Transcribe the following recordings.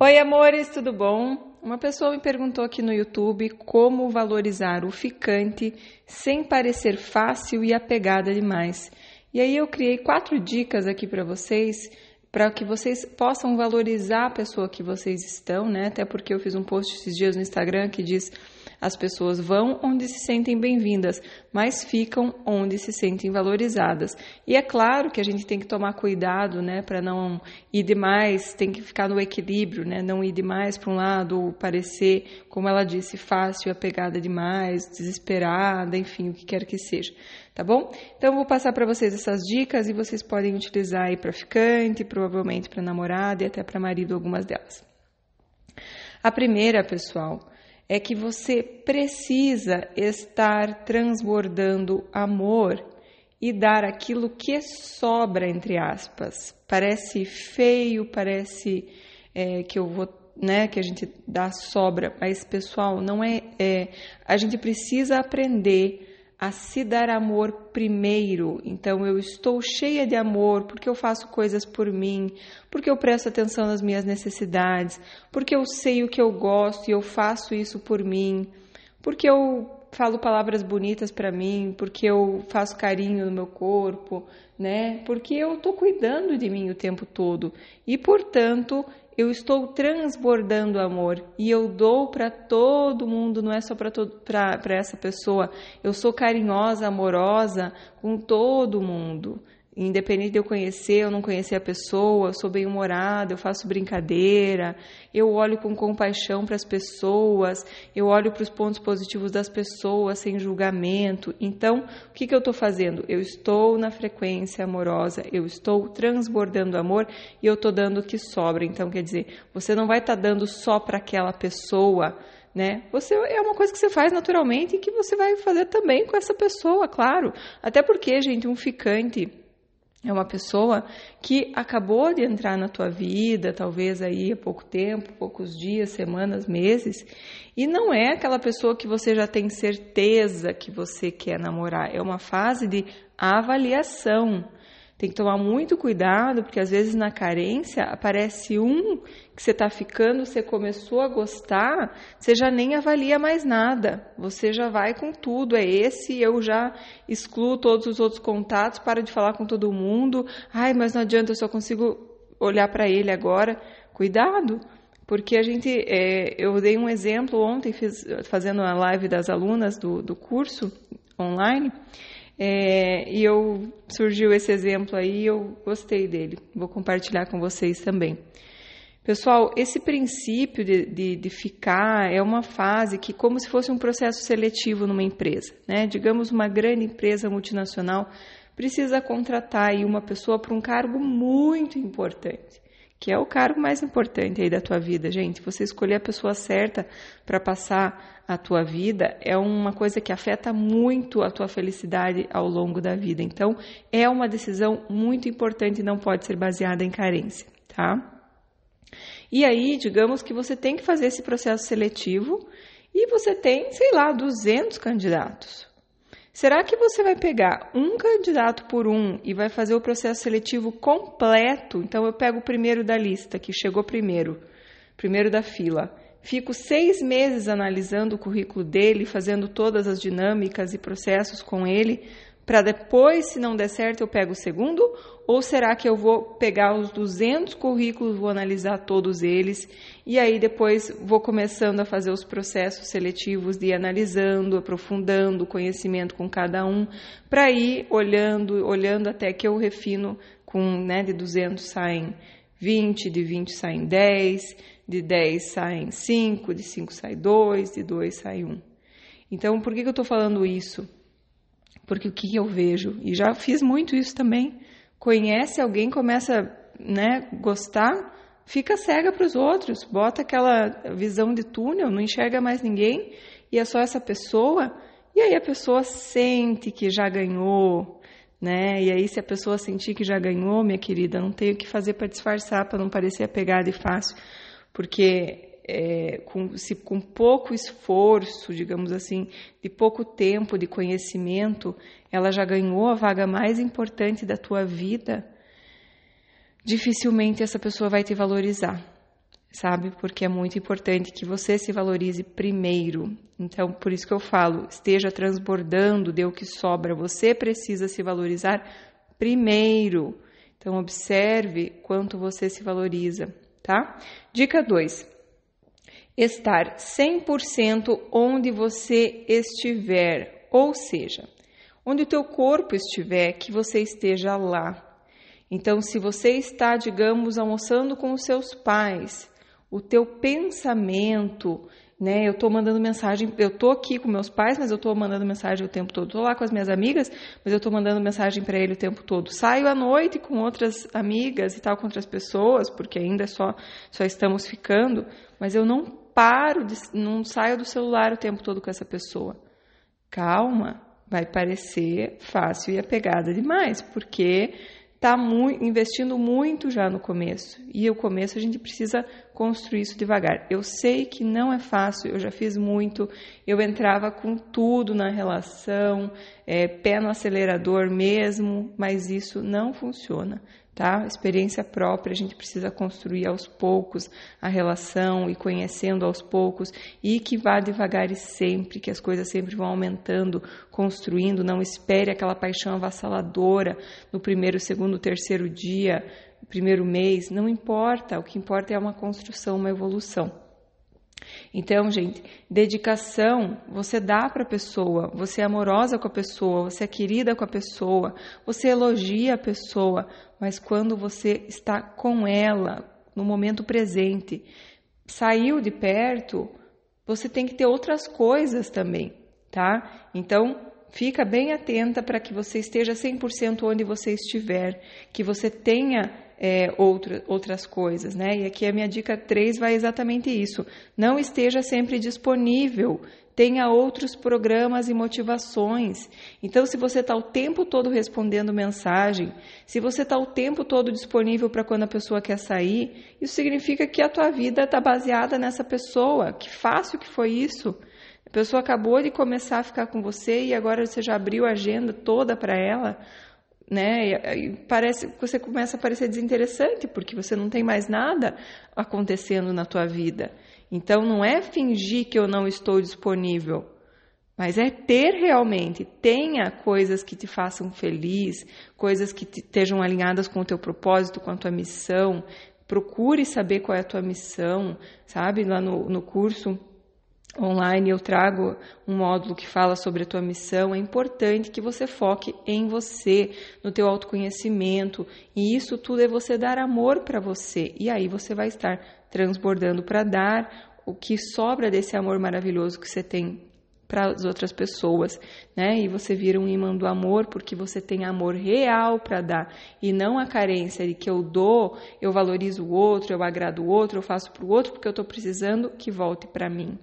Oi, amores, tudo bom? Uma pessoa me perguntou aqui no YouTube como valorizar o ficante sem parecer fácil e apegada demais. E aí eu criei quatro dicas aqui para vocês, para que vocês possam valorizar a pessoa que vocês estão, né? Até porque eu fiz um post esses dias no Instagram que diz as pessoas vão onde se sentem bem-vindas, mas ficam onde se sentem valorizadas. E é claro que a gente tem que tomar cuidado, né, para não ir demais, tem que ficar no equilíbrio, né, não ir demais para um lado ou parecer, como ela disse, fácil, apegada demais, desesperada, enfim, o que quer que seja. Tá bom? Então vou passar para vocês essas dicas e vocês podem utilizar aí para ficante, provavelmente para namorada e até para marido algumas delas. A primeira, pessoal, é que você precisa estar transbordando amor e dar aquilo que sobra, entre aspas. Parece feio, parece é, que eu vou, né, que a gente dá sobra, mas pessoal, não é, é a gente precisa aprender a se dar amor primeiro. Então eu estou cheia de amor porque eu faço coisas por mim, porque eu presto atenção nas minhas necessidades, porque eu sei o que eu gosto e eu faço isso por mim, porque eu falo palavras bonitas para mim, porque eu faço carinho no meu corpo, né? Porque eu estou cuidando de mim o tempo todo e, portanto, eu estou transbordando amor e eu dou para todo mundo, não é só para essa pessoa. Eu sou carinhosa, amorosa com todo mundo. Independente de eu conhecer ou não conhecer a pessoa, eu sou bem-humorada, eu faço brincadeira, eu olho com compaixão para as pessoas, eu olho para os pontos positivos das pessoas sem julgamento. Então, o que, que eu estou fazendo? Eu estou na frequência amorosa, eu estou transbordando amor e eu estou dando o que sobra. Então, quer dizer, você não vai estar tá dando só para aquela pessoa. Né? Você é uma coisa que você faz naturalmente e que você vai fazer também com essa pessoa, claro. Até porque, gente, um ficante é uma pessoa que acabou de entrar na tua vida, talvez aí há pouco tempo, poucos dias, semanas, meses, e não é aquela pessoa que você já tem certeza que você quer namorar. É uma fase de avaliação. Tem que tomar muito cuidado, porque às vezes na carência aparece um que você está ficando, você começou a gostar, você já nem avalia mais nada. Você já vai com tudo, é esse, eu já excluo todos os outros contatos, para de falar com todo mundo. Ai, mas não adianta, eu só consigo olhar para ele agora. Cuidado, porque a gente, é, eu dei um exemplo ontem, fiz, fazendo a live das alunas do, do curso online, é, e eu surgiu esse exemplo aí eu gostei dele. Vou compartilhar com vocês também. Pessoal, esse princípio de, de, de, ficar é uma fase que, como se fosse um processo seletivo numa empresa, né? Digamos, uma grande empresa multinacional precisa contratar aí uma pessoa para um cargo muito importante que é o cargo mais importante aí da tua vida, gente. Você escolher a pessoa certa para passar a tua vida é uma coisa que afeta muito a tua felicidade ao longo da vida. Então, é uma decisão muito importante e não pode ser baseada em carência, tá? E aí, digamos que você tem que fazer esse processo seletivo e você tem, sei lá, 200 candidatos. Será que você vai pegar um candidato por um e vai fazer o processo seletivo completo? Então, eu pego o primeiro da lista, que chegou primeiro, primeiro da fila. Fico seis meses analisando o currículo dele, fazendo todas as dinâmicas e processos com ele, para depois, se não der certo, eu pego o segundo? Ou será que eu vou pegar os 200 currículos, vou analisar todos eles e aí depois vou começando a fazer os processos seletivos de ir analisando, aprofundando o conhecimento com cada um, para ir olhando, olhando até que eu refino com, né, de 200 saem 20, de 20 saem 10, de 10 saem 5, de 5 sai 2, de 2 sai 1. Então, por que, que eu estou falando isso? Porque o que eu vejo, e já fiz muito isso também, conhece alguém, começa né, gostar, fica cega para os outros, bota aquela visão de túnel, não enxerga mais ninguém, e é só essa pessoa, e aí a pessoa sente que já ganhou, né? E aí se a pessoa sentir que já ganhou, minha querida, não tem o que fazer para disfarçar, para não parecer apegada e fácil, porque é, com, se, com pouco esforço, digamos assim, de pouco tempo de conhecimento, ela já ganhou a vaga mais importante da tua vida, dificilmente essa pessoa vai te valorizar. sabe? Porque é muito importante que você se valorize primeiro. Então, por isso que eu falo, esteja transbordando, dê o que sobra. Você precisa se valorizar primeiro. Então, observe quanto você se valoriza, tá? Dica 2. Estar 100% onde você estiver, ou seja, onde o teu corpo estiver, que você esteja lá. Então, se você está, digamos, almoçando com os seus pais, o teu pensamento, né? Eu estou mandando mensagem, eu estou aqui com meus pais, mas eu estou mandando mensagem o tempo todo. Estou lá com as minhas amigas, mas eu estou mandando mensagem para ele o tempo todo. Saio à noite com outras amigas e tal, com outras pessoas, porque ainda só só estamos ficando, mas eu não paro, de, não saio do celular o tempo todo com essa pessoa. Calma, vai parecer fácil e apegada demais, porque está investindo muito já no começo. E o começo a gente precisa construir isso devagar. Eu sei que não é fácil, eu já fiz muito, eu entrava com tudo na relação, é, pé no acelerador mesmo, mas isso não funciona tá? Experiência própria, a gente precisa construir aos poucos a relação e conhecendo aos poucos e que vá devagar e sempre, que as coisas sempre vão aumentando, construindo, não espere aquela paixão avassaladora no primeiro, segundo, terceiro dia, primeiro mês, não importa, o que importa é uma construção, uma evolução. Então, gente, dedicação você dá para a pessoa, você é amorosa com a pessoa, você é querida com a pessoa, você elogia a pessoa, mas quando você está com ela no momento presente, saiu de perto, você tem que ter outras coisas também, tá? Então, fica bem atenta para que você esteja 100% onde você estiver, que você tenha é, outra, outras coisas, né? E aqui a minha dica 3 vai exatamente isso. Não esteja sempre disponível, tenha outros programas e motivações. Então, se você está o tempo todo respondendo mensagem, se você está o tempo todo disponível para quando a pessoa quer sair, isso significa que a tua vida está baseada nessa pessoa. Que fácil que foi isso. A pessoa acabou de começar a ficar com você e agora você já abriu a agenda toda para ela né? E parece você começa a parecer desinteressante porque você não tem mais nada acontecendo na tua vida. Então não é fingir que eu não estou disponível, mas é ter realmente, tenha coisas que te façam feliz, coisas que te, estejam alinhadas com o teu propósito, com a tua missão. Procure saber qual é a tua missão, sabe? Lá no, no curso online eu trago um módulo que fala sobre a tua missão, é importante que você foque em você, no teu autoconhecimento, e isso tudo é você dar amor para você. E aí você vai estar transbordando para dar o que sobra desse amor maravilhoso que você tem para as outras pessoas, né? E você vira um imã do amor porque você tem amor real para dar e não a carência de que eu dou, eu valorizo o outro, eu agrado o outro, eu faço para o outro porque eu estou precisando que volte para mim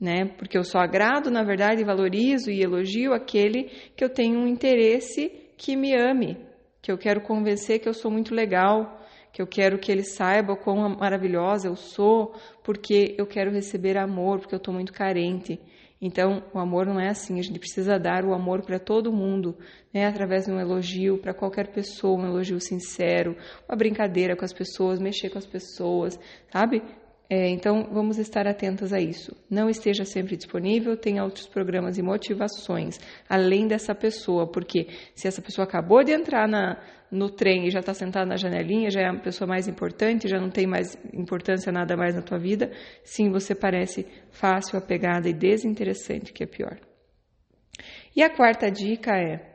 né? Porque eu só agrado, na verdade, valorizo e elogio aquele que eu tenho um interesse que me ame, que eu quero convencer que eu sou muito legal, que eu quero que ele saiba quão maravilhosa eu sou, porque eu quero receber amor, porque eu estou muito carente. Então, o amor não é assim, a gente precisa dar o amor para todo mundo, né? através de um elogio para qualquer pessoa, um elogio sincero, uma brincadeira com as pessoas, mexer com as pessoas, sabe? É, então, vamos estar atentas a isso. Não esteja sempre disponível, tenha outros programas e motivações, além dessa pessoa, porque se essa pessoa acabou de entrar na, no trem e já está sentada na janelinha, já é a pessoa mais importante, já não tem mais importância nada mais na tua vida, sim, você parece fácil, apegada e desinteressante, que é pior. E a quarta dica é.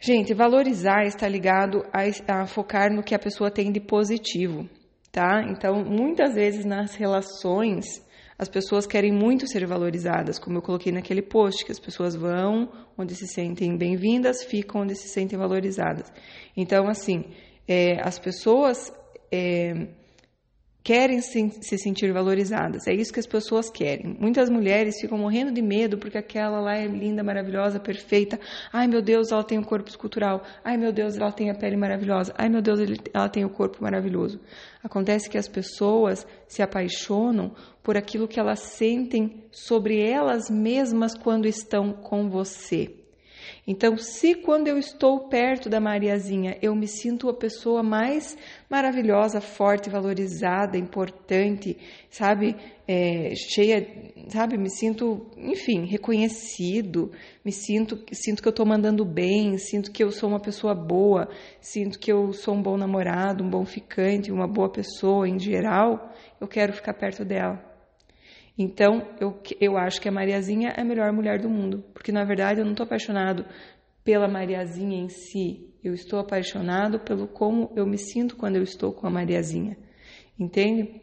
Gente, valorizar está ligado a, a focar no que a pessoa tem de positivo tá? Então, muitas vezes nas relações, as pessoas querem muito ser valorizadas, como eu coloquei naquele post, que as pessoas vão onde se sentem bem-vindas, ficam onde se sentem valorizadas. Então, assim, é, as pessoas é, querem se, se, sentir valorizadas. É isso que as pessoas querem. Muitas mulheres ficam morrendo de medo porque aquela lá é linda, maravilhosa, perfeita. Ai, meu Deus, ela tem um corpo escultural. Ai, meu Deus, ela tem a pele maravilhosa. Ai, meu Deus, ela tem o corpo maravilhoso. Acontece que as pessoas se apaixonam por aquilo que elas sentem sobre elas mesmas quando estão com você. Então, se quando eu estou perto da Mariazinha eu me sinto a pessoa mais maravilhosa, forte, valorizada, importante, sabe, é, cheia, sabe, me sinto, enfim, reconhecido, me sinto, sinto que eu estou mandando bem, sinto que eu sou uma pessoa boa, sinto que eu sou um bom namorado, um bom ficante, uma boa pessoa em geral, eu quero ficar perto dela. Então, eu, eu acho que a Mariazinha é a melhor mulher do mundo, porque na verdade eu não estou apaixonado pela Mariazinha em si, eu estou apaixonado pelo como eu me sinto quando eu estou com a Mariazinha, entende?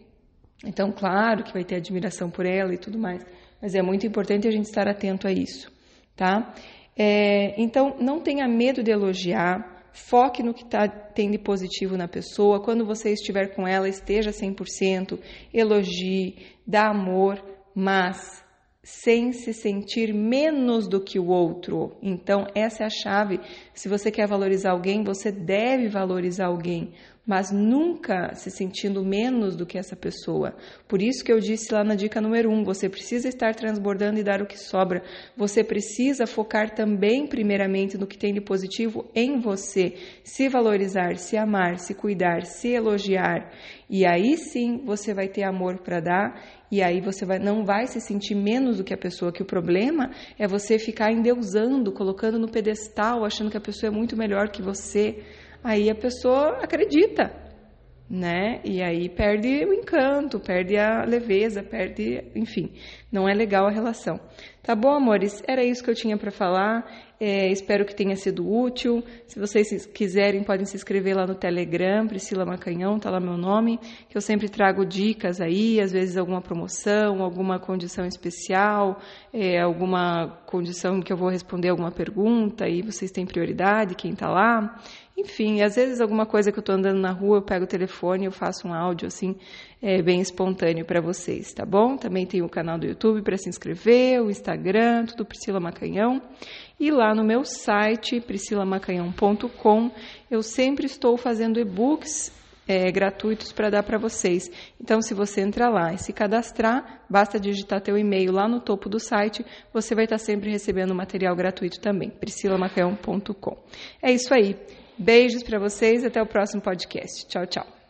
Então, claro que vai ter admiração por ela e tudo mais, mas é muito importante a gente estar atento a isso, tá? É, então, não tenha medo de elogiar, foque no que tá, tem de positivo na pessoa. Quando você estiver com ela, esteja 100%, elogie, dá amor, mas sem se sentir menos do que o outro. Então, essa é a chave. Se você quer valorizar alguém, você deve valorizar alguém mas nunca se sentindo menos do que essa pessoa. Por isso que eu disse lá na dica número um, você precisa estar transbordando e dar o que sobra. Você precisa focar também, primeiramente, no que tem de positivo em você. Se valorizar, se amar, se cuidar, se elogiar. E aí sim você vai ter amor para dar e aí você vai, não vai se sentir menos do que a pessoa, que o problema é você ficar endeusando, colocando no pedestal, achando que a pessoa é muito melhor que você. Aí a pessoa acredita, né? E aí perde o encanto, perde a leveza, perde, enfim, não é legal a relação. Tá bom, amores? Era isso que eu tinha para falar. É, espero que tenha sido útil. Se vocês quiserem, podem se inscrever lá no Telegram, Priscila Macanhão, tá lá meu nome, que eu sempre trago dicas aí, às vezes alguma promoção, alguma condição especial, é, alguma condição que eu vou responder alguma pergunta e vocês têm prioridade, quem tá lá. Enfim, às vezes alguma coisa que eu estou andando na rua, eu pego o telefone e eu faço um áudio assim, é, bem espontâneo para vocês, tá bom? Também tem o canal do YouTube para se inscrever, o Instagram, tudo Priscila Macanhão. E lá no meu site, priscilamacanhão.com, eu sempre estou fazendo e-books é, gratuitos para dar para vocês. Então, se você entrar lá e se cadastrar, basta digitar teu e-mail lá no topo do site, você vai estar sempre recebendo material gratuito também, priscilamacanhão.com. É isso aí. Beijos para vocês, até o próximo podcast. Tchau, tchau.